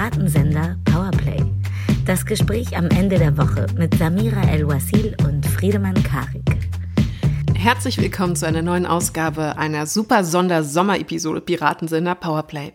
Piratensender Powerplay. Das Gespräch am Ende der Woche mit Samira El-Wasil und Friedemann Karik. Herzlich willkommen zu einer neuen Ausgabe einer super Sonder-Sommer-Episode Piratensender Powerplay.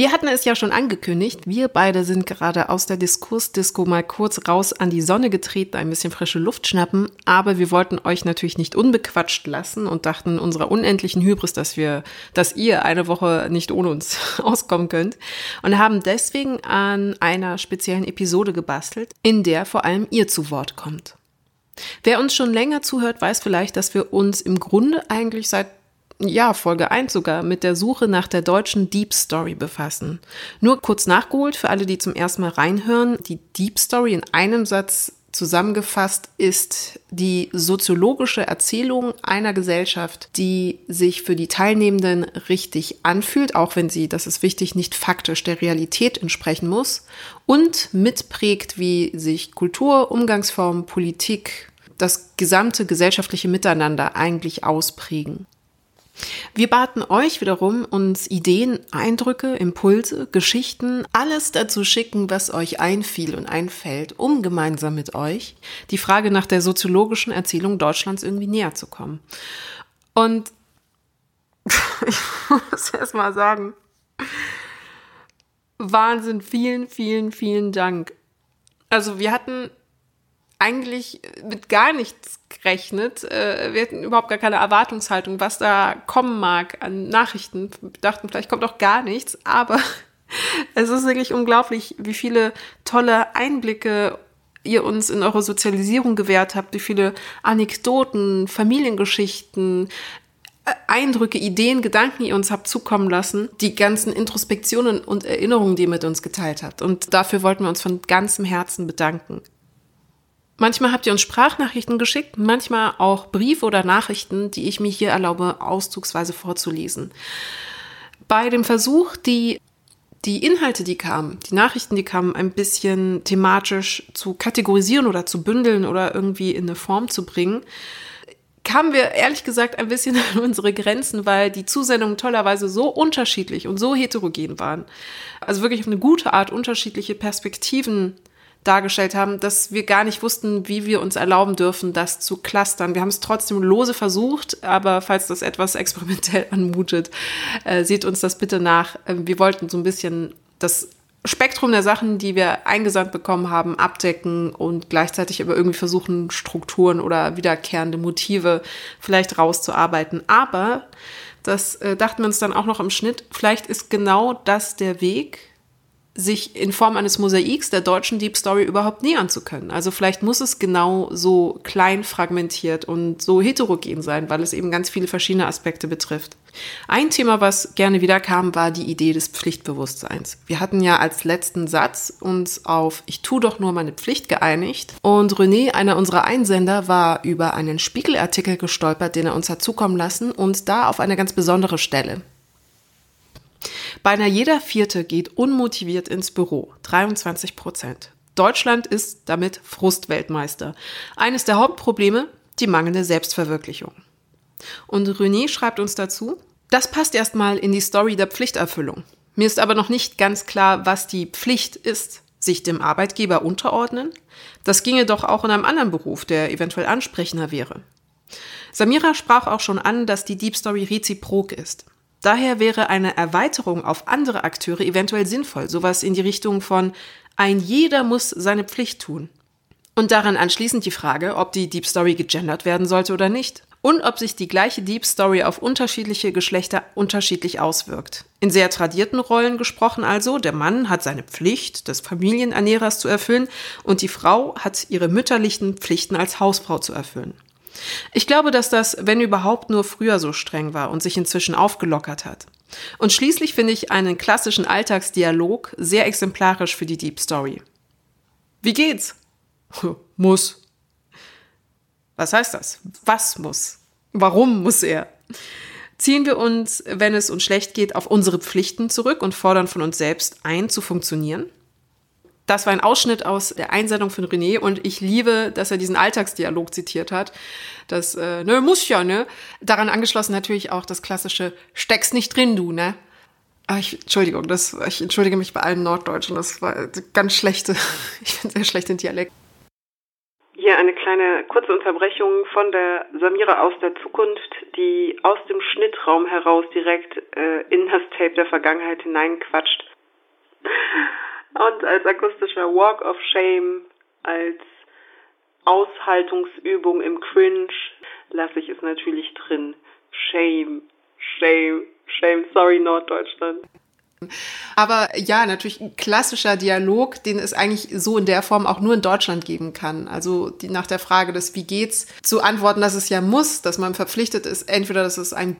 Wir hatten es ja schon angekündigt, wir beide sind gerade aus der Diskursdisco mal kurz raus an die Sonne getreten, ein bisschen frische Luft schnappen, aber wir wollten euch natürlich nicht unbequatscht lassen und dachten unserer unendlichen Hybris, dass wir, dass ihr eine Woche nicht ohne uns auskommen könnt und haben deswegen an einer speziellen Episode gebastelt, in der vor allem ihr zu Wort kommt. Wer uns schon länger zuhört, weiß vielleicht, dass wir uns im Grunde eigentlich seit ja, Folge 1 sogar, mit der Suche nach der deutschen Deep Story befassen. Nur kurz nachgeholt für alle, die zum ersten Mal reinhören. Die Deep Story in einem Satz zusammengefasst ist die soziologische Erzählung einer Gesellschaft, die sich für die Teilnehmenden richtig anfühlt, auch wenn sie, das ist wichtig, nicht faktisch der Realität entsprechen muss und mitprägt, wie sich Kultur, Umgangsform, Politik, das gesamte gesellschaftliche Miteinander eigentlich ausprägen. Wir baten euch wiederum, uns Ideen, Eindrücke, Impulse, Geschichten, alles dazu schicken, was euch einfiel und einfällt, um gemeinsam mit euch die Frage nach der soziologischen Erzählung Deutschlands irgendwie näher zu kommen. Und ich muss erst mal sagen, Wahnsinn, vielen, vielen, vielen Dank. Also wir hatten eigentlich mit gar nichts gerechnet. Äh, wir hatten überhaupt gar keine Erwartungshaltung, was da kommen mag an Nachrichten. Wir dachten, vielleicht kommt auch gar nichts, aber es ist wirklich unglaublich, wie viele tolle Einblicke ihr uns in eure Sozialisierung gewährt habt, wie viele Anekdoten, Familiengeschichten, äh, Eindrücke, Ideen, Gedanken ihr uns habt zukommen lassen, die ganzen Introspektionen und Erinnerungen, die ihr mit uns geteilt habt. Und dafür wollten wir uns von ganzem Herzen bedanken. Manchmal habt ihr uns Sprachnachrichten geschickt, manchmal auch Briefe oder Nachrichten, die ich mir hier erlaube, auszugsweise vorzulesen. Bei dem Versuch, die, die Inhalte, die kamen, die Nachrichten, die kamen, ein bisschen thematisch zu kategorisieren oder zu bündeln oder irgendwie in eine Form zu bringen, kamen wir ehrlich gesagt ein bisschen an unsere Grenzen, weil die Zusendungen tollerweise so unterschiedlich und so heterogen waren. Also wirklich auf eine gute Art unterschiedliche Perspektiven dargestellt haben, dass wir gar nicht wussten, wie wir uns erlauben dürfen, das zu clustern. Wir haben es trotzdem lose versucht, aber falls das etwas experimentell anmutet, äh, seht uns das bitte nach. Äh, wir wollten so ein bisschen das Spektrum der Sachen, die wir eingesandt bekommen haben, abdecken und gleichzeitig aber irgendwie versuchen, Strukturen oder wiederkehrende Motive vielleicht rauszuarbeiten. Aber das äh, dachten wir uns dann auch noch im Schnitt. Vielleicht ist genau das der Weg, sich in Form eines Mosaiks der deutschen Deep Story überhaupt nähern zu können. Also vielleicht muss es genau so klein fragmentiert und so heterogen sein, weil es eben ganz viele verschiedene Aspekte betrifft. Ein Thema, was gerne wieder kam, war die Idee des Pflichtbewusstseins. Wir hatten ja als letzten Satz uns auf Ich tu doch nur meine Pflicht geeinigt und René, einer unserer Einsender, war über einen Spiegelartikel gestolpert, den er uns hat zukommen lassen und da auf eine ganz besondere Stelle. Beinahe jeder Vierte geht unmotiviert ins Büro, 23 Prozent. Deutschland ist damit Frustweltmeister. Eines der Hauptprobleme, die mangelnde Selbstverwirklichung. Und René schreibt uns dazu, das passt erstmal in die Story der Pflichterfüllung. Mir ist aber noch nicht ganz klar, was die Pflicht ist. Sich dem Arbeitgeber unterordnen? Das ginge doch auch in einem anderen Beruf, der eventuell ansprechender wäre. Samira sprach auch schon an, dass die Deep Story reziprok ist. Daher wäre eine Erweiterung auf andere Akteure eventuell sinnvoll, sowas in die Richtung von ein jeder muss seine Pflicht tun. Und daran anschließend die Frage, ob die Deep Story gegendert werden sollte oder nicht. Und ob sich die gleiche Deep Story auf unterschiedliche Geschlechter unterschiedlich auswirkt. In sehr tradierten Rollen gesprochen also, der Mann hat seine Pflicht des Familienernährers zu erfüllen und die Frau hat ihre mütterlichen Pflichten als Hausfrau zu erfüllen. Ich glaube, dass das, wenn überhaupt, nur früher so streng war und sich inzwischen aufgelockert hat. Und schließlich finde ich einen klassischen Alltagsdialog sehr exemplarisch für die Deep Story. Wie geht's? muss. Was heißt das? Was muss? Warum muss er? Ziehen wir uns, wenn es uns schlecht geht, auf unsere Pflichten zurück und fordern von uns selbst ein, zu funktionieren? Das war ein Ausschnitt aus der Einsendung von René und ich liebe, dass er diesen Alltagsdialog zitiert hat. Das, äh, ne, muss ja, ne? Daran angeschlossen natürlich auch das klassische Steck's nicht drin, du, ne? Ah, ich, Entschuldigung, das, ich entschuldige mich bei allen Norddeutschen. Das war ganz schlechte, ich bin sehr schlecht in Dialekt. Hier eine kleine kurze Unterbrechung von der Samira aus der Zukunft, die aus dem Schnittraum heraus direkt äh, in das Tape der Vergangenheit hineinquatscht. Und als akustischer Walk of Shame, als Aushaltungsübung im Cringe lasse ich es natürlich drin. Shame, shame, shame, sorry Norddeutschland. Aber ja, natürlich ein klassischer Dialog, den es eigentlich so in der Form auch nur in Deutschland geben kann. Also die, nach der Frage des Wie geht's zu antworten, dass es ja muss, dass man verpflichtet ist, entweder dass es ein,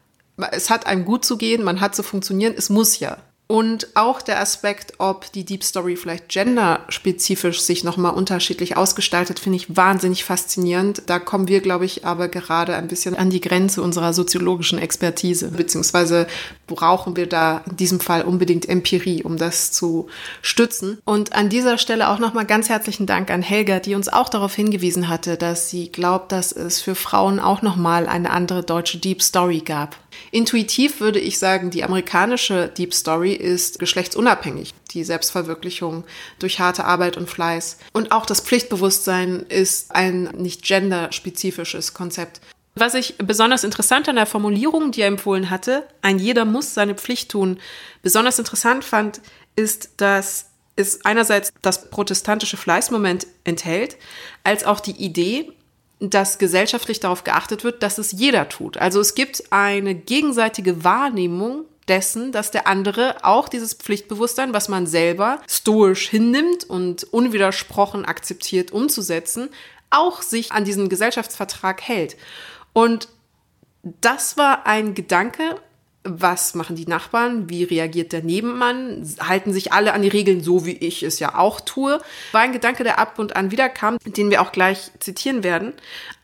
es hat einem gut zu gehen, man hat zu funktionieren, es muss ja. Und auch der Aspekt, ob die Deep Story vielleicht genderspezifisch sich nochmal unterschiedlich ausgestaltet, finde ich wahnsinnig faszinierend. Da kommen wir, glaube ich, aber gerade ein bisschen an die Grenze unserer soziologischen Expertise, beziehungsweise brauchen wir da in diesem Fall unbedingt Empirie, um das zu stützen. Und an dieser Stelle auch nochmal ganz herzlichen Dank an Helga, die uns auch darauf hingewiesen hatte, dass sie glaubt, dass es für Frauen auch nochmal eine andere deutsche Deep Story gab. Intuitiv würde ich sagen, die amerikanische Deep Story ist geschlechtsunabhängig. Die Selbstverwirklichung durch harte Arbeit und Fleiß. Und auch das Pflichtbewusstsein ist ein nicht genderspezifisches Konzept. Was ich besonders interessant an der Formulierung, die er empfohlen hatte, ein jeder muss seine Pflicht tun, besonders interessant fand, ist, dass es einerseits das protestantische Fleißmoment enthält, als auch die Idee, dass gesellschaftlich darauf geachtet wird, dass es jeder tut. Also es gibt eine gegenseitige Wahrnehmung dessen, dass der andere auch dieses Pflichtbewusstsein, was man selber stoisch hinnimmt und unwidersprochen akzeptiert umzusetzen, auch sich an diesen Gesellschaftsvertrag hält. Und das war ein Gedanke, was machen die Nachbarn, wie reagiert der Nebenmann, halten sich alle an die Regeln, so wie ich es ja auch tue, war ein Gedanke, der ab und an wiederkam, den wir auch gleich zitieren werden.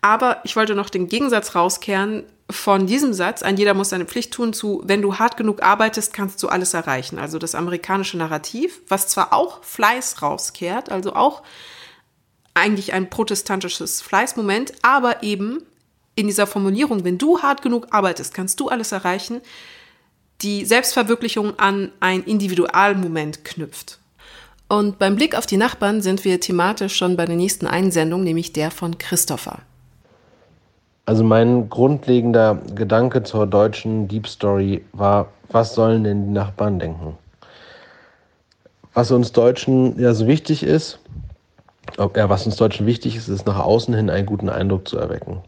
Aber ich wollte noch den Gegensatz rauskehren von diesem Satz, ein jeder muss seine Pflicht tun, zu, wenn du hart genug arbeitest, kannst du alles erreichen. Also das amerikanische Narrativ, was zwar auch Fleiß rauskehrt, also auch eigentlich ein protestantisches Fleißmoment, aber eben in dieser Formulierung, wenn du hart genug arbeitest, kannst du alles erreichen, die Selbstverwirklichung an ein Individualmoment knüpft. Und beim Blick auf die Nachbarn sind wir thematisch schon bei der nächsten Einsendung, nämlich der von Christopher. Also mein grundlegender Gedanke zur deutschen Deep Story war, was sollen denn die Nachbarn denken? Was uns Deutschen ja so wichtig ist, ja, was uns Deutschen wichtig ist, ist nach außen hin einen guten Eindruck zu erwecken.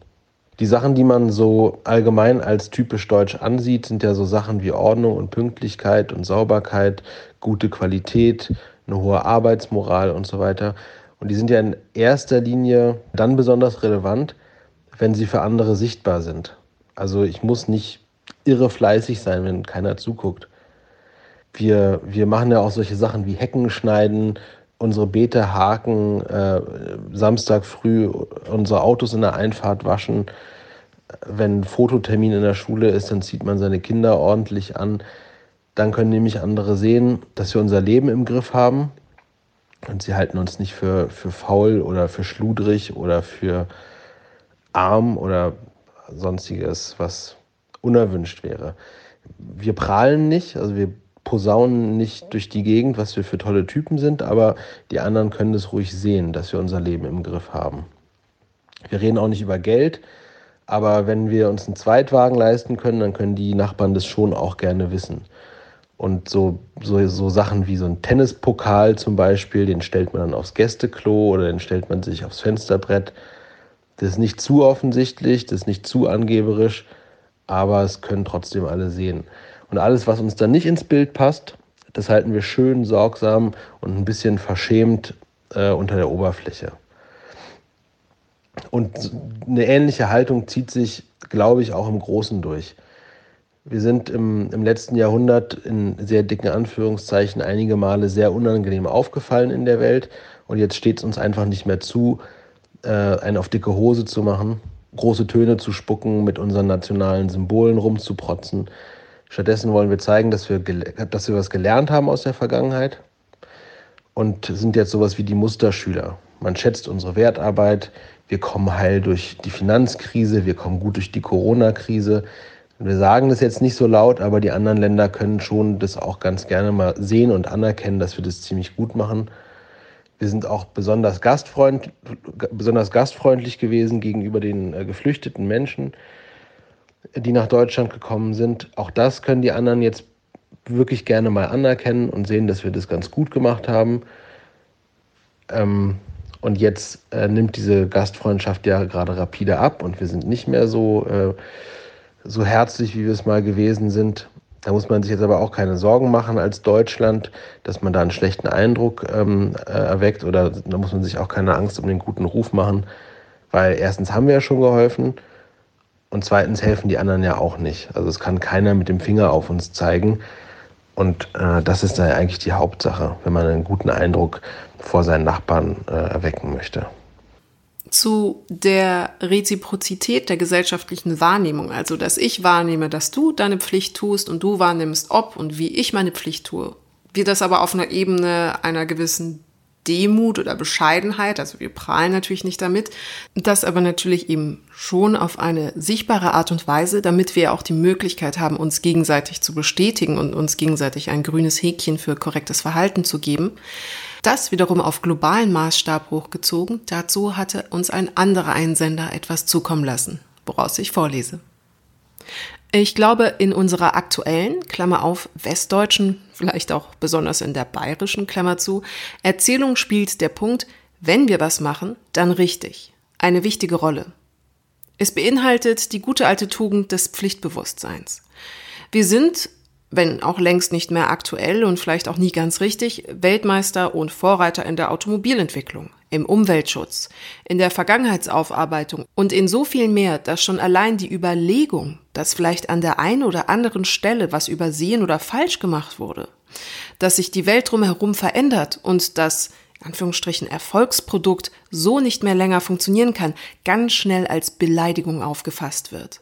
Die Sachen, die man so allgemein als typisch deutsch ansieht, sind ja so Sachen wie Ordnung und Pünktlichkeit und Sauberkeit, gute Qualität, eine hohe Arbeitsmoral und so weiter. Und die sind ja in erster Linie dann besonders relevant, wenn sie für andere sichtbar sind. Also ich muss nicht irre fleißig sein, wenn keiner zuguckt. Wir, wir machen ja auch solche Sachen wie Hecken schneiden, unsere Beete haken, äh, Samstag früh unsere Autos in der Einfahrt waschen. Wenn Fototermin in der Schule ist, dann zieht man seine Kinder ordentlich an. Dann können nämlich andere sehen, dass wir unser Leben im Griff haben. Und sie halten uns nicht für, für faul oder für schludrig oder für arm oder sonstiges, was unerwünscht wäre. Wir prahlen nicht, also wir posaunen nicht durch die Gegend, was wir für tolle Typen sind, aber die anderen können es ruhig sehen, dass wir unser Leben im Griff haben. Wir reden auch nicht über Geld, aber wenn wir uns einen Zweitwagen leisten können, dann können die Nachbarn das schon auch gerne wissen. Und so, so, so Sachen wie so ein Tennispokal zum Beispiel, den stellt man dann aufs Gästeklo oder den stellt man sich aufs Fensterbrett. Das ist nicht zu offensichtlich, das ist nicht zu angeberisch, aber es können trotzdem alle sehen. Und alles, was uns dann nicht ins Bild passt, das halten wir schön sorgsam und ein bisschen verschämt äh, unter der Oberfläche. Und eine ähnliche Haltung zieht sich, glaube ich, auch im Großen durch. Wir sind im, im letzten Jahrhundert in sehr dicken Anführungszeichen einige Male sehr unangenehm aufgefallen in der Welt. Und jetzt steht es uns einfach nicht mehr zu, äh, einen auf dicke Hose zu machen, große Töne zu spucken, mit unseren nationalen Symbolen rumzuprotzen. Stattdessen wollen wir zeigen, dass wir, dass wir was gelernt haben aus der Vergangenheit und sind jetzt sowas wie die Musterschüler. Man schätzt unsere Wertarbeit, wir kommen heil durch die Finanzkrise, wir kommen gut durch die Corona-Krise. Wir sagen das jetzt nicht so laut, aber die anderen Länder können schon das auch ganz gerne mal sehen und anerkennen, dass wir das ziemlich gut machen. Wir sind auch besonders, gastfreund, besonders gastfreundlich gewesen gegenüber den äh, geflüchteten Menschen, die nach Deutschland gekommen sind. Auch das können die anderen jetzt wirklich gerne mal anerkennen und sehen, dass wir das ganz gut gemacht haben. Ähm, und jetzt äh, nimmt diese Gastfreundschaft ja gerade rapide ab und wir sind nicht mehr so, äh, so herzlich, wie wir es mal gewesen sind. Da muss man sich jetzt aber auch keine Sorgen machen als Deutschland, dass man da einen schlechten Eindruck ähm, äh, erweckt oder da muss man sich auch keine Angst um den guten Ruf machen, weil erstens haben wir ja schon geholfen und zweitens helfen die anderen ja auch nicht. Also es kann keiner mit dem Finger auf uns zeigen. Und äh, das ist da eigentlich die Hauptsache, wenn man einen guten Eindruck vor seinen Nachbarn äh, erwecken möchte. Zu der Reziprozität der gesellschaftlichen Wahrnehmung, also dass ich wahrnehme, dass du deine Pflicht tust und du wahrnimmst, ob und wie ich meine Pflicht tue, wird das aber auf einer Ebene einer gewissen Demut oder Bescheidenheit, also wir prahlen natürlich nicht damit, das aber natürlich eben schon auf eine sichtbare Art und Weise, damit wir auch die Möglichkeit haben, uns gegenseitig zu bestätigen und uns gegenseitig ein grünes Häkchen für korrektes Verhalten zu geben. Das wiederum auf globalen Maßstab hochgezogen, dazu hatte uns ein anderer Einsender etwas zukommen lassen, woraus ich vorlese. Ich glaube, in unserer aktuellen, Klammer auf, westdeutschen, vielleicht auch besonders in der bayerischen, Klammer zu, Erzählung spielt der Punkt, wenn wir was machen, dann richtig. Eine wichtige Rolle. Es beinhaltet die gute alte Tugend des Pflichtbewusstseins. Wir sind wenn auch längst nicht mehr aktuell und vielleicht auch nie ganz richtig, Weltmeister und Vorreiter in der Automobilentwicklung, im Umweltschutz, in der Vergangenheitsaufarbeitung und in so viel mehr, dass schon allein die Überlegung, dass vielleicht an der einen oder anderen Stelle was übersehen oder falsch gemacht wurde, dass sich die Welt drumherum verändert und das Anführungsstrichen Erfolgsprodukt so nicht mehr länger funktionieren kann, ganz schnell als Beleidigung aufgefasst wird.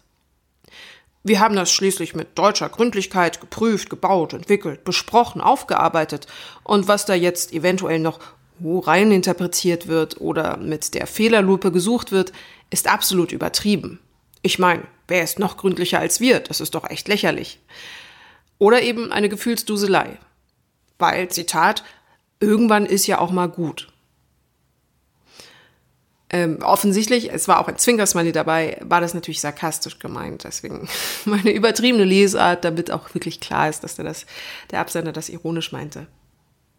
Wir haben das schließlich mit deutscher Gründlichkeit geprüft, gebaut, entwickelt, besprochen, aufgearbeitet. Und was da jetzt eventuell noch rein interpretiert wird oder mit der Fehlerlupe gesucht wird, ist absolut übertrieben. Ich meine, wer ist noch gründlicher als wir? Das ist doch echt lächerlich. Oder eben eine Gefühlsduselei. Weil, Zitat, irgendwann ist ja auch mal gut. Ähm, offensichtlich, es war auch ein Zwinkersmiley dabei, war das natürlich sarkastisch gemeint. Deswegen meine übertriebene Lesart, damit auch wirklich klar ist, dass der, das, der Absender das ironisch meinte.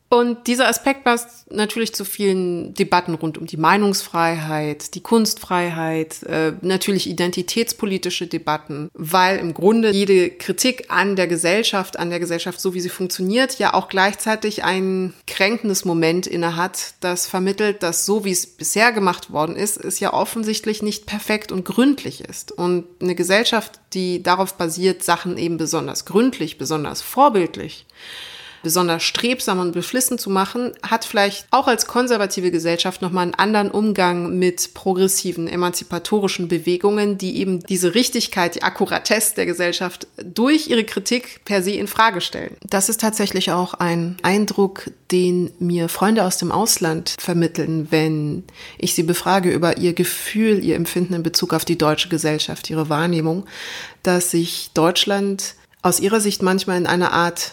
Und dieser Aspekt passt natürlich zu vielen Debatten rund um die Meinungsfreiheit, die Kunstfreiheit, äh, natürlich identitätspolitische Debatten, weil im Grunde jede Kritik an der Gesellschaft, an der Gesellschaft, so wie sie funktioniert, ja auch gleichzeitig ein kränkendes Moment innehat, das vermittelt, dass so wie es bisher gemacht worden ist, es ja offensichtlich nicht perfekt und gründlich ist. Und eine Gesellschaft, die darauf basiert, Sachen eben besonders gründlich, besonders vorbildlich, besonders strebsam und beflissen zu machen, hat vielleicht auch als konservative Gesellschaft nochmal einen anderen Umgang mit progressiven, emanzipatorischen Bewegungen, die eben diese Richtigkeit, die Akkuratesse der Gesellschaft durch ihre Kritik per se in Frage stellen. Das ist tatsächlich auch ein Eindruck, den mir Freunde aus dem Ausland vermitteln, wenn ich sie befrage über ihr Gefühl, ihr Empfinden in Bezug auf die deutsche Gesellschaft, ihre Wahrnehmung, dass sich Deutschland aus ihrer Sicht manchmal in einer Art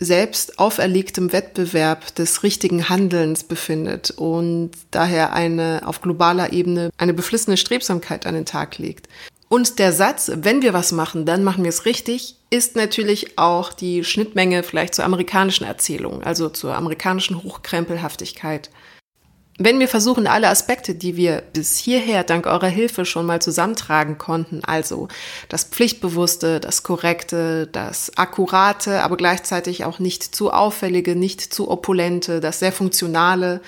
selbst auferlegtem Wettbewerb des richtigen Handelns befindet und daher eine auf globaler Ebene eine beflissene Strebsamkeit an den Tag legt. Und der Satz, wenn wir was machen, dann machen wir es richtig, ist natürlich auch die Schnittmenge vielleicht zur amerikanischen Erzählung, also zur amerikanischen Hochkrempelhaftigkeit. Wenn wir versuchen, alle Aspekte, die wir bis hierher dank eurer Hilfe schon mal zusammentragen konnten, also das Pflichtbewusste, das Korrekte, das Akkurate, aber gleichzeitig auch nicht zu auffällige, nicht zu opulente, das sehr funktionale,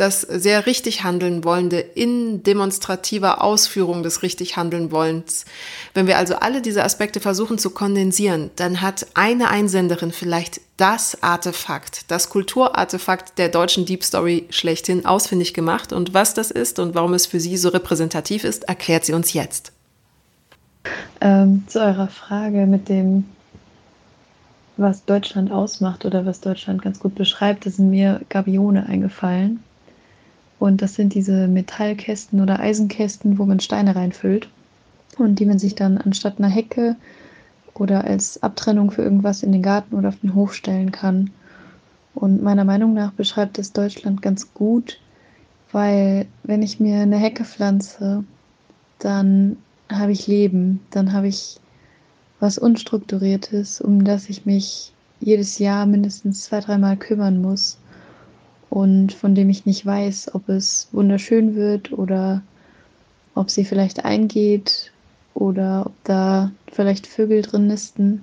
das sehr richtig handeln wollende in demonstrativer Ausführung des richtig handeln wollens. Wenn wir also alle diese Aspekte versuchen zu kondensieren, dann hat eine Einsenderin vielleicht das Artefakt, das Kulturartefakt der deutschen Deep Story schlechthin ausfindig gemacht. Und was das ist und warum es für sie so repräsentativ ist, erklärt sie uns jetzt. Ähm, zu eurer Frage mit dem, was Deutschland ausmacht oder was Deutschland ganz gut beschreibt, sind mir Gabione eingefallen. Und das sind diese Metallkästen oder Eisenkästen, wo man Steine reinfüllt. und die man sich dann anstatt einer Hecke oder als Abtrennung für irgendwas in den Garten oder auf den Hof stellen kann. Und meiner Meinung nach beschreibt es Deutschland ganz gut, weil wenn ich mir eine Hecke pflanze, dann habe ich Leben, dann habe ich was Unstrukturiertes, um das ich mich jedes Jahr mindestens zwei, dreimal kümmern muss und von dem ich nicht weiß, ob es wunderschön wird oder ob sie vielleicht eingeht oder ob da vielleicht Vögel drin nisten.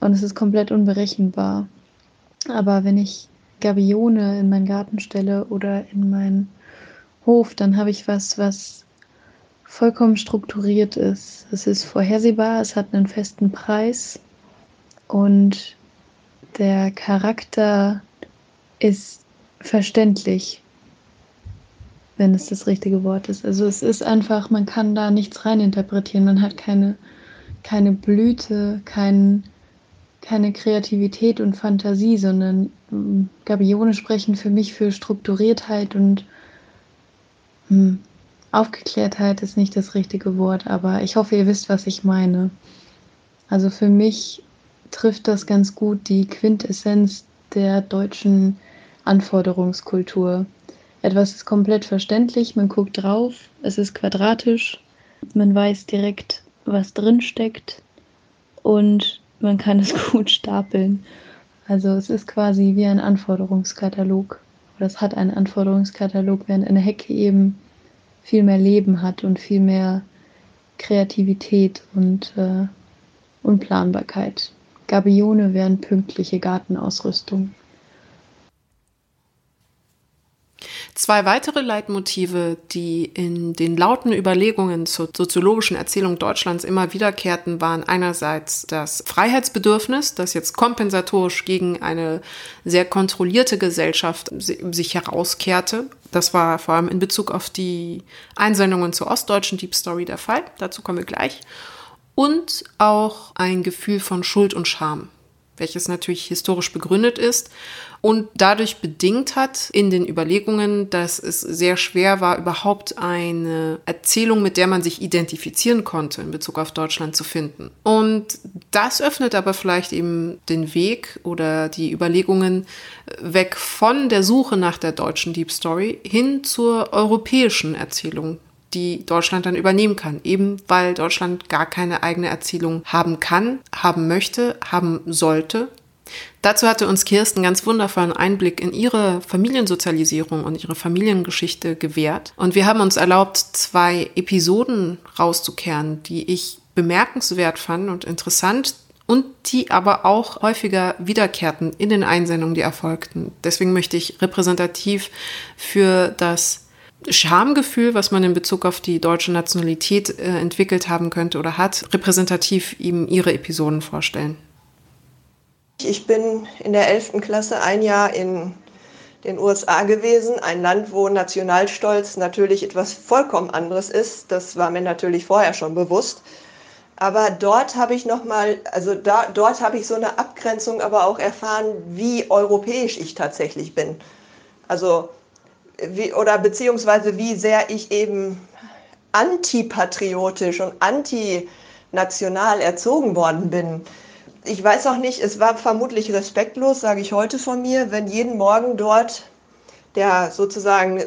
Und es ist komplett unberechenbar. Aber wenn ich Gabione in meinen Garten stelle oder in meinen Hof, dann habe ich was, was vollkommen strukturiert ist. Es ist vorhersehbar, es hat einen festen Preis und der Charakter ist verständlich, wenn es das richtige Wort ist. Also es ist einfach, man kann da nichts reininterpretieren. Man hat keine, keine Blüte, kein, keine Kreativität und Fantasie, sondern ähm, Gabione sprechen für mich für Strukturiertheit und hm, Aufgeklärtheit ist nicht das richtige Wort, aber ich hoffe, ihr wisst, was ich meine. Also für mich trifft das ganz gut die Quintessenz der deutschen Anforderungskultur. Etwas ist komplett verständlich, man guckt drauf, es ist quadratisch, man weiß direkt, was drin steckt und man kann es gut stapeln. Also es ist quasi wie ein Anforderungskatalog. Oder es hat einen Anforderungskatalog, während eine Hecke eben viel mehr Leben hat und viel mehr Kreativität und äh, Unplanbarkeit. Gabione wären pünktliche Gartenausrüstung. Zwei weitere Leitmotive, die in den lauten Überlegungen zur soziologischen Erzählung Deutschlands immer wiederkehrten, waren einerseits das Freiheitsbedürfnis, das jetzt kompensatorisch gegen eine sehr kontrollierte Gesellschaft sich herauskehrte. Das war vor allem in Bezug auf die Einsendungen zur ostdeutschen Deep Story der Fall. Dazu kommen wir gleich. Und auch ein Gefühl von Schuld und Scham welches natürlich historisch begründet ist und dadurch bedingt hat in den Überlegungen, dass es sehr schwer war, überhaupt eine Erzählung, mit der man sich identifizieren konnte in Bezug auf Deutschland zu finden. Und das öffnet aber vielleicht eben den Weg oder die Überlegungen weg von der Suche nach der deutschen Deep Story hin zur europäischen Erzählung die Deutschland dann übernehmen kann. Eben weil Deutschland gar keine eigene Erzählung haben kann, haben möchte, haben sollte. Dazu hatte uns Kirsten ganz wundervollen Einblick in ihre Familiensozialisierung und ihre Familiengeschichte gewährt. Und wir haben uns erlaubt, zwei Episoden rauszukehren, die ich bemerkenswert fand und interessant und die aber auch häufiger wiederkehrten in den Einsendungen, die erfolgten. Deswegen möchte ich repräsentativ für das Schamgefühl, was man in Bezug auf die deutsche Nationalität äh, entwickelt haben könnte oder hat, repräsentativ ihm ihre Episoden vorstellen. Ich bin in der 11. Klasse ein Jahr in den USA gewesen, ein Land, wo Nationalstolz natürlich etwas vollkommen anderes ist. Das war mir natürlich vorher schon bewusst. Aber dort habe ich noch mal, also da, dort habe ich so eine Abgrenzung, aber auch erfahren, wie europäisch ich tatsächlich bin. Also wie, oder beziehungsweise wie sehr ich eben antipatriotisch und antinational erzogen worden bin. Ich weiß auch nicht, es war vermutlich respektlos, sage ich heute von mir, wenn jeden Morgen dort der sozusagen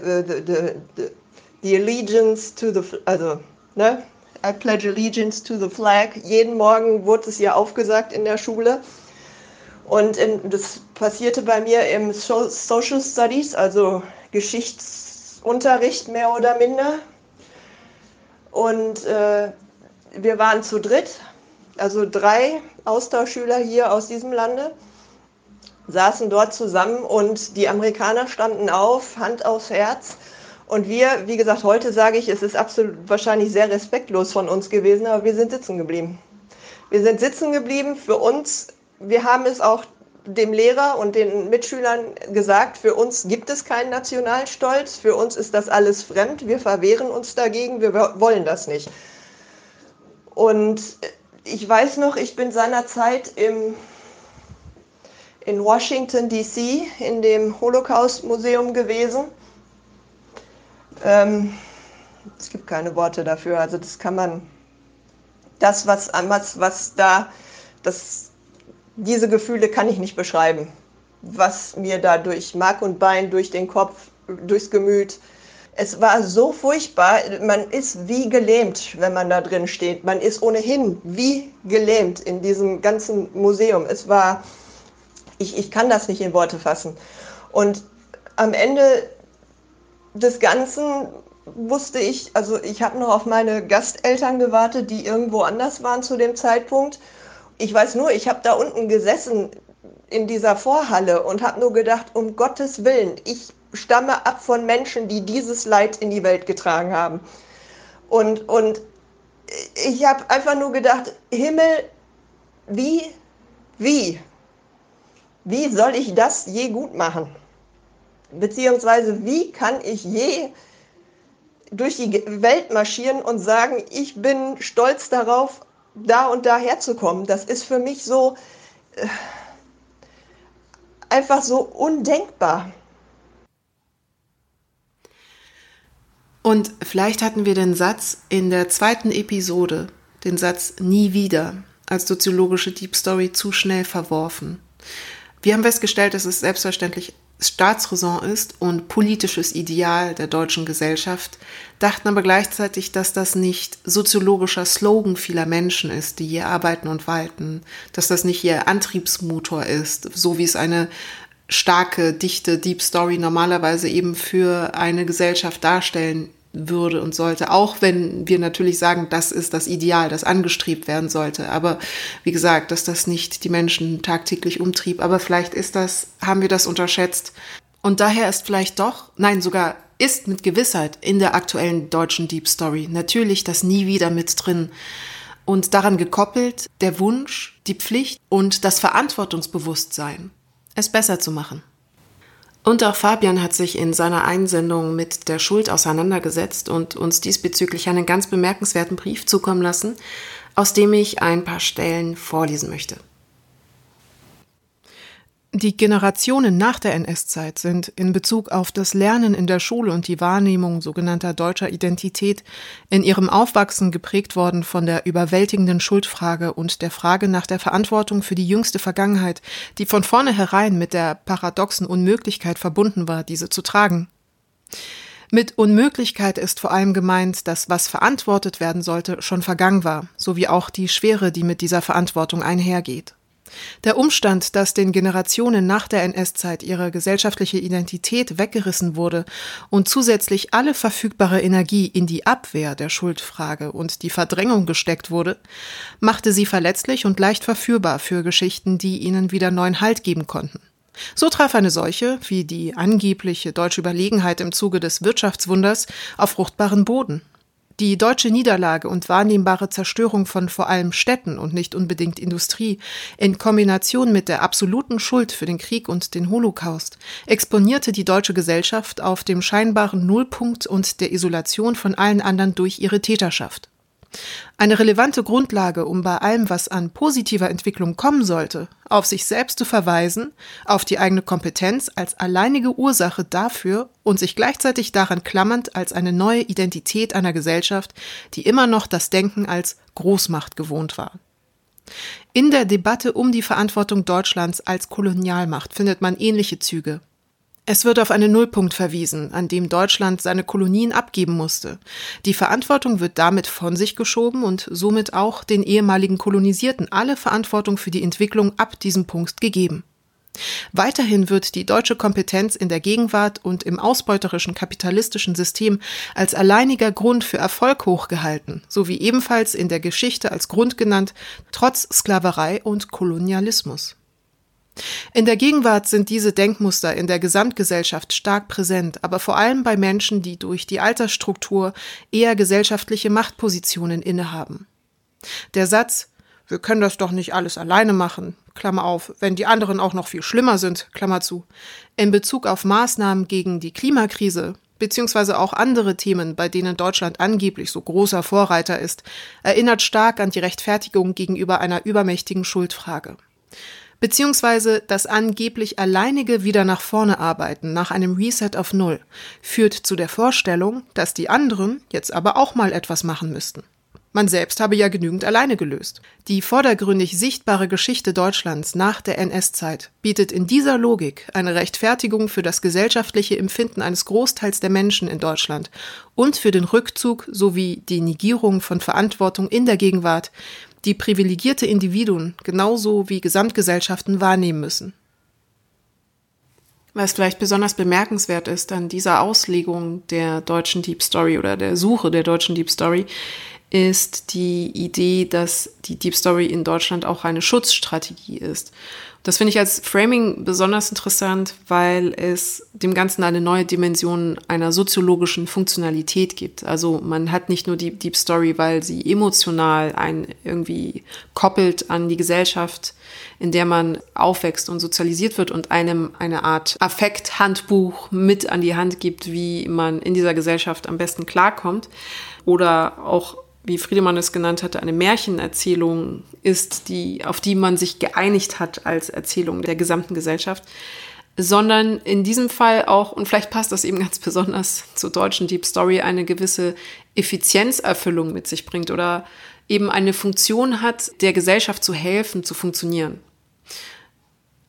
the, allegiance to the, also, ne, I pledge allegiance to the flag. Jeden Morgen wurde es ja aufgesagt in der Schule. Und in, das passierte bei mir im Social Studies, also Geschichtsunterricht mehr oder minder. Und äh, wir waren zu dritt, also drei Austauschschüler hier aus diesem Lande, saßen dort zusammen und die Amerikaner standen auf, Hand aufs Herz. Und wir, wie gesagt, heute sage ich, es ist absolut wahrscheinlich sehr respektlos von uns gewesen, aber wir sind sitzen geblieben. Wir sind sitzen geblieben. Für uns wir haben es auch dem Lehrer und den Mitschülern gesagt, für uns gibt es keinen Nationalstolz, für uns ist das alles fremd, wir verwehren uns dagegen, wir wollen das nicht. Und ich weiß noch, ich bin seinerzeit im, in Washington, DC, in dem Holocaust-Museum gewesen. Ähm, es gibt keine Worte dafür, also das kann man das, was, was, was da, das, diese Gefühle kann ich nicht beschreiben. Was mir da durch Mark und Bein, durch den Kopf, durchs Gemüt, es war so furchtbar. Man ist wie gelähmt, wenn man da drin steht. Man ist ohnehin wie gelähmt in diesem ganzen Museum. Es war, ich, ich kann das nicht in Worte fassen. Und am Ende des Ganzen wusste ich, also ich habe noch auf meine Gasteltern gewartet, die irgendwo anders waren zu dem Zeitpunkt. Ich weiß nur, ich habe da unten gesessen in dieser Vorhalle und habe nur gedacht, um Gottes Willen, ich stamme ab von Menschen, die dieses Leid in die Welt getragen haben. Und, und ich habe einfach nur gedacht, Himmel, wie, wie, wie soll ich das je gut machen? Beziehungsweise, wie kann ich je durch die Welt marschieren und sagen, ich bin stolz darauf, da und da herzukommen. Das ist für mich so äh, einfach so undenkbar. Und vielleicht hatten wir den Satz in der zweiten Episode, den Satz nie wieder, als soziologische Deep Story zu schnell verworfen. Wir haben festgestellt, dass es selbstverständlich Staatsräson ist und politisches Ideal der deutschen Gesellschaft, dachten aber gleichzeitig, dass das nicht soziologischer Slogan vieler Menschen ist, die hier arbeiten und walten, dass das nicht ihr Antriebsmotor ist, so wie es eine starke, dichte Deep Story normalerweise eben für eine Gesellschaft darstellen würde und sollte, auch wenn wir natürlich sagen, das ist das Ideal, das angestrebt werden sollte. Aber wie gesagt, dass das nicht die Menschen tagtäglich umtrieb. Aber vielleicht ist das, haben wir das unterschätzt. Und daher ist vielleicht doch, nein, sogar ist mit Gewissheit in der aktuellen deutschen Deep Story natürlich das nie wieder mit drin. Und daran gekoppelt der Wunsch, die Pflicht und das Verantwortungsbewusstsein, es besser zu machen. Und auch Fabian hat sich in seiner Einsendung mit der Schuld auseinandergesetzt und uns diesbezüglich einen ganz bemerkenswerten Brief zukommen lassen, aus dem ich ein paar Stellen vorlesen möchte. Die Generationen nach der NS-Zeit sind in Bezug auf das Lernen in der Schule und die Wahrnehmung sogenannter deutscher Identität in ihrem Aufwachsen geprägt worden von der überwältigenden Schuldfrage und der Frage nach der Verantwortung für die jüngste Vergangenheit, die von vornherein mit der paradoxen Unmöglichkeit verbunden war, diese zu tragen. Mit Unmöglichkeit ist vor allem gemeint, dass was verantwortet werden sollte, schon vergangen war, sowie auch die Schwere, die mit dieser Verantwortung einhergeht. Der Umstand, dass den Generationen nach der NS-Zeit ihre gesellschaftliche Identität weggerissen wurde und zusätzlich alle verfügbare Energie in die Abwehr der Schuldfrage und die Verdrängung gesteckt wurde, machte sie verletzlich und leicht verführbar für Geschichten, die ihnen wieder neuen Halt geben konnten. So traf eine solche, wie die angebliche deutsche Überlegenheit im Zuge des Wirtschaftswunders, auf fruchtbaren Boden die deutsche Niederlage und wahrnehmbare Zerstörung von vor allem Städten und nicht unbedingt Industrie in Kombination mit der absoluten Schuld für den Krieg und den Holocaust exponierte die deutsche Gesellschaft auf dem scheinbaren Nullpunkt und der Isolation von allen anderen durch ihre Täterschaft. Eine relevante Grundlage, um bei allem, was an positiver Entwicklung kommen sollte, auf sich selbst zu verweisen, auf die eigene Kompetenz als alleinige Ursache dafür und sich gleichzeitig daran klammernd als eine neue Identität einer Gesellschaft, die immer noch das Denken als Großmacht gewohnt war. In der Debatte um die Verantwortung Deutschlands als Kolonialmacht findet man ähnliche Züge. Es wird auf einen Nullpunkt verwiesen, an dem Deutschland seine Kolonien abgeben musste. Die Verantwortung wird damit von sich geschoben und somit auch den ehemaligen Kolonisierten alle Verantwortung für die Entwicklung ab diesem Punkt gegeben. Weiterhin wird die deutsche Kompetenz in der Gegenwart und im ausbeuterischen kapitalistischen System als alleiniger Grund für Erfolg hochgehalten, sowie ebenfalls in der Geschichte als Grund genannt, trotz Sklaverei und Kolonialismus. In der Gegenwart sind diese Denkmuster in der Gesamtgesellschaft stark präsent, aber vor allem bei Menschen, die durch die Altersstruktur eher gesellschaftliche Machtpositionen innehaben. Der Satz wir können das doch nicht alles alleine machen, Klammer auf, wenn die anderen auch noch viel schlimmer sind, Klammer zu, in Bezug auf Maßnahmen gegen die Klimakrise, beziehungsweise auch andere Themen, bei denen Deutschland angeblich so großer Vorreiter ist, erinnert stark an die Rechtfertigung gegenüber einer übermächtigen Schuldfrage beziehungsweise das angeblich alleinige wieder nach vorne arbeiten nach einem Reset auf Null führt zu der Vorstellung, dass die anderen jetzt aber auch mal etwas machen müssten. Man selbst habe ja genügend alleine gelöst. Die vordergründig sichtbare Geschichte Deutschlands nach der NS-Zeit bietet in dieser Logik eine Rechtfertigung für das gesellschaftliche Empfinden eines Großteils der Menschen in Deutschland und für den Rückzug sowie die Negierung von Verantwortung in der Gegenwart, die privilegierte Individuen genauso wie Gesamtgesellschaften wahrnehmen müssen. Was vielleicht besonders bemerkenswert ist an dieser Auslegung der deutschen Deep Story oder der Suche der deutschen Deep Story, ist die Idee, dass die Deep Story in Deutschland auch eine Schutzstrategie ist. Das finde ich als Framing besonders interessant, weil es dem Ganzen eine neue Dimension einer soziologischen Funktionalität gibt. Also man hat nicht nur die Deep Story, weil sie emotional einen irgendwie koppelt an die Gesellschaft, in der man aufwächst und sozialisiert wird und einem eine Art Affekthandbuch mit an die Hand gibt, wie man in dieser Gesellschaft am besten klarkommt. Oder auch wie Friedemann es genannt hatte, eine Märchenerzählung ist, die, auf die man sich geeinigt hat als Erzählung der gesamten Gesellschaft, sondern in diesem Fall auch, und vielleicht passt das eben ganz besonders zur deutschen Deep Story, eine gewisse Effizienzerfüllung mit sich bringt oder eben eine Funktion hat, der Gesellschaft zu helfen, zu funktionieren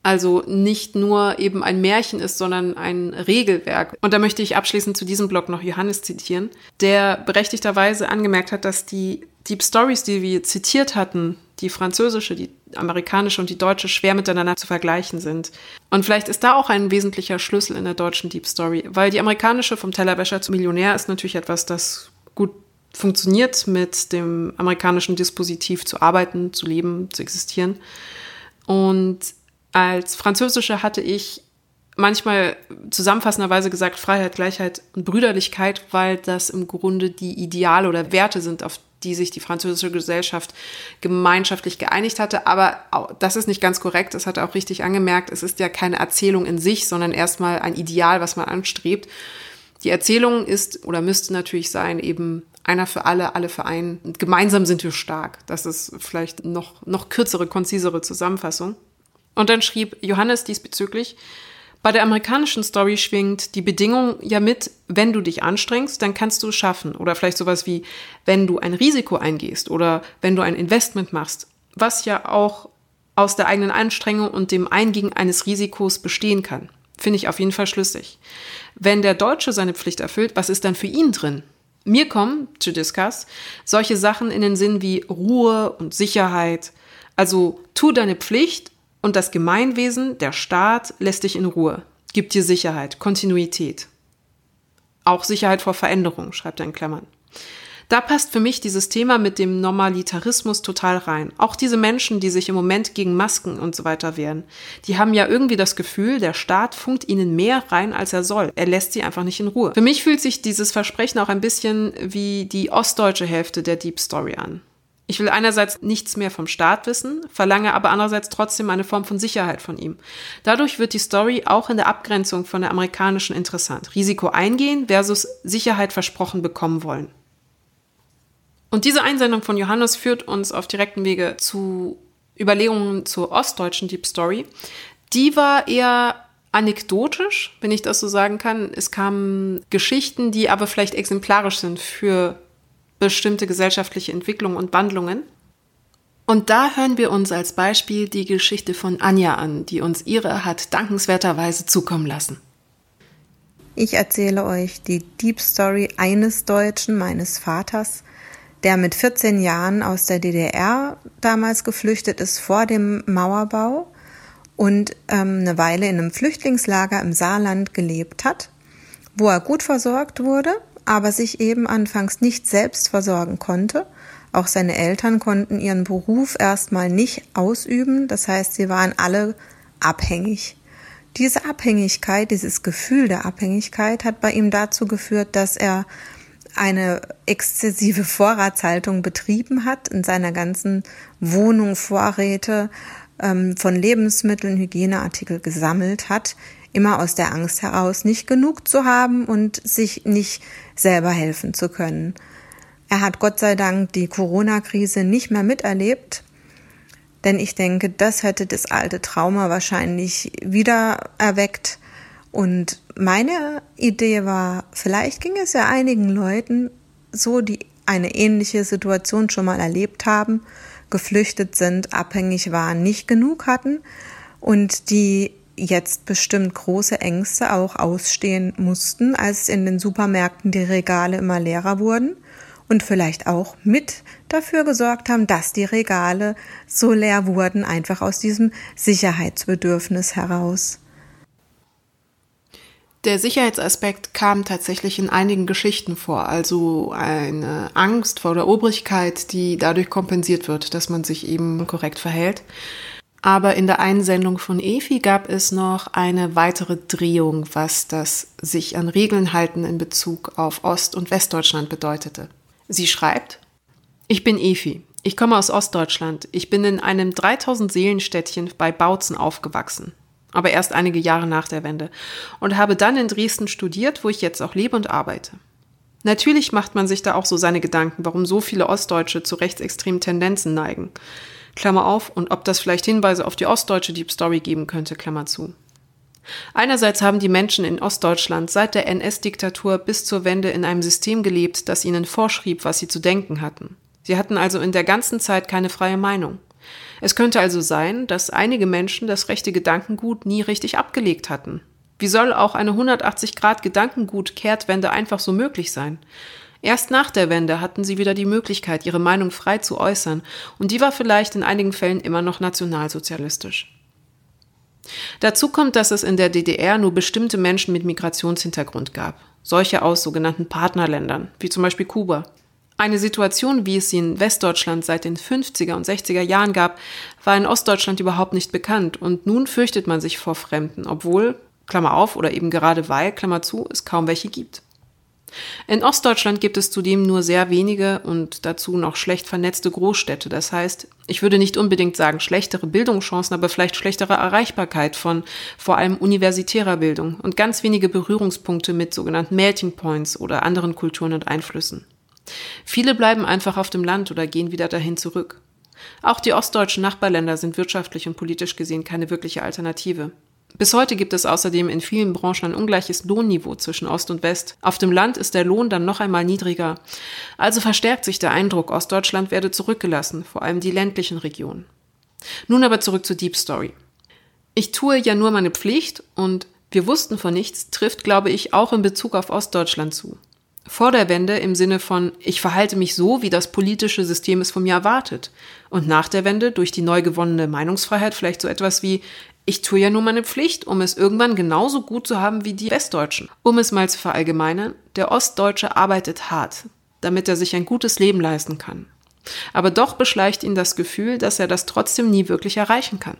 also nicht nur eben ein Märchen ist, sondern ein Regelwerk. Und da möchte ich abschließend zu diesem Blog noch Johannes zitieren, der berechtigterweise angemerkt hat, dass die Deep Stories, die wir zitiert hatten, die französische, die amerikanische und die deutsche schwer miteinander zu vergleichen sind. Und vielleicht ist da auch ein wesentlicher Schlüssel in der deutschen Deep Story, weil die amerikanische vom Tellerwäscher zum Millionär ist natürlich etwas, das gut funktioniert mit dem amerikanischen Dispositiv zu arbeiten, zu leben, zu existieren. Und als Französische hatte ich manchmal zusammenfassenderweise gesagt Freiheit, Gleichheit und Brüderlichkeit, weil das im Grunde die Ideale oder Werte sind, auf die sich die französische Gesellschaft gemeinschaftlich geeinigt hatte. Aber das ist nicht ganz korrekt. Das hat er auch richtig angemerkt. Es ist ja keine Erzählung in sich, sondern erstmal ein Ideal, was man anstrebt. Die Erzählung ist oder müsste natürlich sein, eben einer für alle, alle für einen. Gemeinsam sind wir stark. Das ist vielleicht noch, noch kürzere, konzisere Zusammenfassung. Und dann schrieb Johannes diesbezüglich, bei der amerikanischen Story schwingt die Bedingung ja mit, wenn du dich anstrengst, dann kannst du es schaffen. Oder vielleicht sowas wie, wenn du ein Risiko eingehst oder wenn du ein Investment machst, was ja auch aus der eigenen Anstrengung und dem Eingehen eines Risikos bestehen kann. Finde ich auf jeden Fall schlüssig. Wenn der Deutsche seine Pflicht erfüllt, was ist dann für ihn drin? Mir kommen, to discuss, solche Sachen in den Sinn wie Ruhe und Sicherheit. Also tu deine Pflicht und das Gemeinwesen, der Staat, lässt dich in Ruhe, gibt dir Sicherheit, Kontinuität. Auch Sicherheit vor Veränderung, schreibt er in Klammern. Da passt für mich dieses Thema mit dem Normalitarismus total rein. Auch diese Menschen, die sich im Moment gegen Masken und so weiter wehren, die haben ja irgendwie das Gefühl, der Staat funkt ihnen mehr rein, als er soll. Er lässt sie einfach nicht in Ruhe. Für mich fühlt sich dieses Versprechen auch ein bisschen wie die ostdeutsche Hälfte der Deep Story an. Ich will einerseits nichts mehr vom Staat wissen, verlange aber andererseits trotzdem eine Form von Sicherheit von ihm. Dadurch wird die Story auch in der Abgrenzung von der amerikanischen interessant. Risiko eingehen versus Sicherheit versprochen bekommen wollen. Und diese Einsendung von Johannes führt uns auf direkten Wege zu Überlegungen zur ostdeutschen Deep Story. Die war eher anekdotisch, wenn ich das so sagen kann. Es kamen Geschichten, die aber vielleicht exemplarisch sind für bestimmte gesellschaftliche Entwicklungen und Wandlungen. Und da hören wir uns als Beispiel die Geschichte von Anja an, die uns ihre hat dankenswerterweise zukommen lassen. Ich erzähle euch die Deep Story eines Deutschen, meines Vaters, der mit 14 Jahren aus der DDR damals geflüchtet ist vor dem Mauerbau und ähm, eine Weile in einem Flüchtlingslager im Saarland gelebt hat, wo er gut versorgt wurde aber sich eben anfangs nicht selbst versorgen konnte. Auch seine Eltern konnten ihren Beruf erstmal nicht ausüben, das heißt, sie waren alle abhängig. Diese Abhängigkeit, dieses Gefühl der Abhängigkeit hat bei ihm dazu geführt, dass er eine exzessive Vorratshaltung betrieben hat, in seiner ganzen Wohnung Vorräte ähm, von Lebensmitteln, Hygieneartikel gesammelt hat, immer aus der Angst heraus, nicht genug zu haben und sich nicht selber helfen zu können. Er hat Gott sei Dank die Corona-Krise nicht mehr miterlebt, denn ich denke, das hätte das alte Trauma wahrscheinlich wieder erweckt. Und meine Idee war, vielleicht ging es ja einigen Leuten so, die eine ähnliche Situation schon mal erlebt haben, geflüchtet sind, abhängig waren, nicht genug hatten und die jetzt bestimmt große Ängste auch ausstehen mussten, als in den Supermärkten die Regale immer leerer wurden und vielleicht auch mit dafür gesorgt haben, dass die Regale so leer wurden, einfach aus diesem Sicherheitsbedürfnis heraus. Der Sicherheitsaspekt kam tatsächlich in einigen Geschichten vor, also eine Angst vor der Obrigkeit, die dadurch kompensiert wird, dass man sich eben korrekt verhält. Aber in der Einsendung von Efi gab es noch eine weitere Drehung, was das sich an Regeln halten in Bezug auf Ost- und Westdeutschland bedeutete. Sie schreibt, ich bin Efi. Ich komme aus Ostdeutschland. Ich bin in einem 3000 Seelenstädtchen bei Bautzen aufgewachsen aber erst einige Jahre nach der Wende, und habe dann in Dresden studiert, wo ich jetzt auch lebe und arbeite. Natürlich macht man sich da auch so seine Gedanken, warum so viele Ostdeutsche zu rechtsextremen Tendenzen neigen. Klammer auf, und ob das vielleicht Hinweise auf die ostdeutsche Deep Story geben könnte, Klammer zu. Einerseits haben die Menschen in Ostdeutschland seit der NS-Diktatur bis zur Wende in einem System gelebt, das ihnen vorschrieb, was sie zu denken hatten. Sie hatten also in der ganzen Zeit keine freie Meinung. Es könnte also sein, dass einige Menschen das rechte Gedankengut nie richtig abgelegt hatten. Wie soll auch eine 180 Grad Gedankengut-Kehrtwende einfach so möglich sein? Erst nach der Wende hatten sie wieder die Möglichkeit, ihre Meinung frei zu äußern, und die war vielleicht in einigen Fällen immer noch nationalsozialistisch. Dazu kommt, dass es in der DDR nur bestimmte Menschen mit Migrationshintergrund gab, solche aus sogenannten Partnerländern, wie zum Beispiel Kuba. Eine Situation, wie es sie in Westdeutschland seit den 50er und 60er Jahren gab, war in Ostdeutschland überhaupt nicht bekannt und nun fürchtet man sich vor Fremden, obwohl, Klammer auf, oder eben gerade weil, Klammer zu, es kaum welche gibt. In Ostdeutschland gibt es zudem nur sehr wenige und dazu noch schlecht vernetzte Großstädte. Das heißt, ich würde nicht unbedingt sagen schlechtere Bildungschancen, aber vielleicht schlechtere Erreichbarkeit von vor allem universitärer Bildung und ganz wenige Berührungspunkte mit sogenannten Melting Points oder anderen Kulturen und Einflüssen. Viele bleiben einfach auf dem Land oder gehen wieder dahin zurück. Auch die ostdeutschen Nachbarländer sind wirtschaftlich und politisch gesehen keine wirkliche Alternative. Bis heute gibt es außerdem in vielen Branchen ein ungleiches Lohnniveau zwischen Ost und West. Auf dem Land ist der Lohn dann noch einmal niedriger. Also verstärkt sich der Eindruck, Ostdeutschland werde zurückgelassen, vor allem die ländlichen Regionen. Nun aber zurück zur Deep Story. Ich tue ja nur meine Pflicht und wir wussten von nichts trifft, glaube ich, auch in Bezug auf Ostdeutschland zu. Vor der Wende im Sinne von, ich verhalte mich so, wie das politische System es von mir erwartet. Und nach der Wende durch die neu gewonnene Meinungsfreiheit vielleicht so etwas wie, ich tue ja nur meine Pflicht, um es irgendwann genauso gut zu haben wie die Westdeutschen. Um es mal zu verallgemeinern, der Ostdeutsche arbeitet hart, damit er sich ein gutes Leben leisten kann. Aber doch beschleicht ihn das Gefühl, dass er das trotzdem nie wirklich erreichen kann.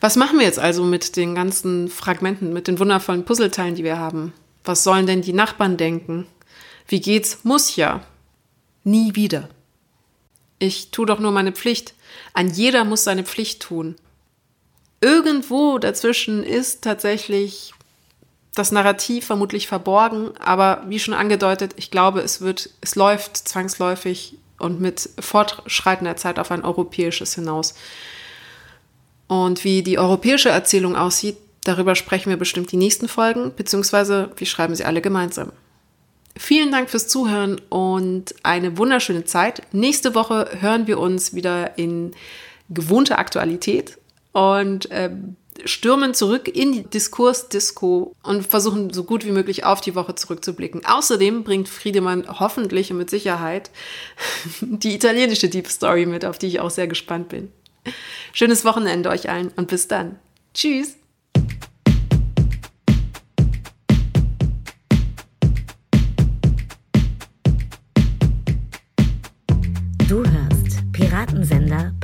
Was machen wir jetzt also mit den ganzen Fragmenten, mit den wundervollen Puzzleteilen, die wir haben? Was sollen denn die Nachbarn denken? Wie geht's? Muss ja. Nie wieder. Ich tu doch nur meine Pflicht. Ein jeder muss seine Pflicht tun. Irgendwo dazwischen ist tatsächlich das Narrativ vermutlich verborgen, aber wie schon angedeutet, ich glaube, es wird, es läuft zwangsläufig und mit fortschreitender Zeit auf ein europäisches hinaus. Und wie die europäische Erzählung aussieht, Darüber sprechen wir bestimmt die nächsten Folgen, beziehungsweise wir schreiben sie alle gemeinsam. Vielen Dank fürs Zuhören und eine wunderschöne Zeit. Nächste Woche hören wir uns wieder in gewohnter Aktualität und äh, stürmen zurück in die Diskurs-Disco und versuchen so gut wie möglich auf die Woche zurückzublicken. Außerdem bringt Friedemann hoffentlich und mit Sicherheit die italienische Deep Story mit, auf die ich auch sehr gespannt bin. Schönes Wochenende euch allen und bis dann. Tschüss. Piratensender Powerplay.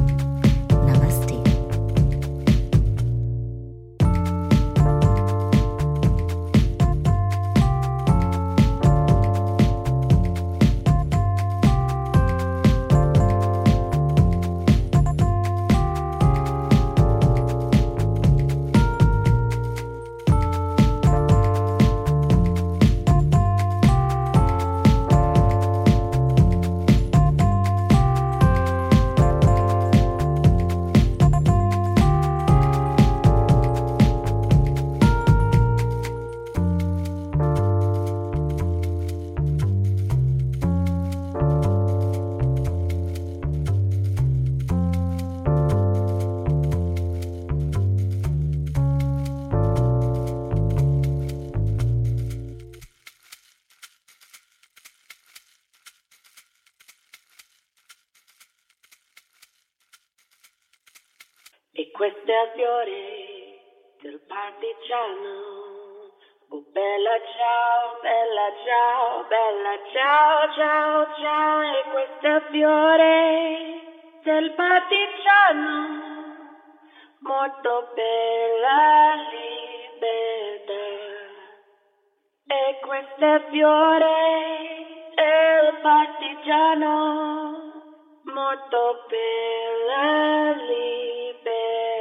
ciao, bella ciao, ciao, ciao e questa fiore del partigiano morto per la libertà. E questa fiore del partigiano morto per la libertà.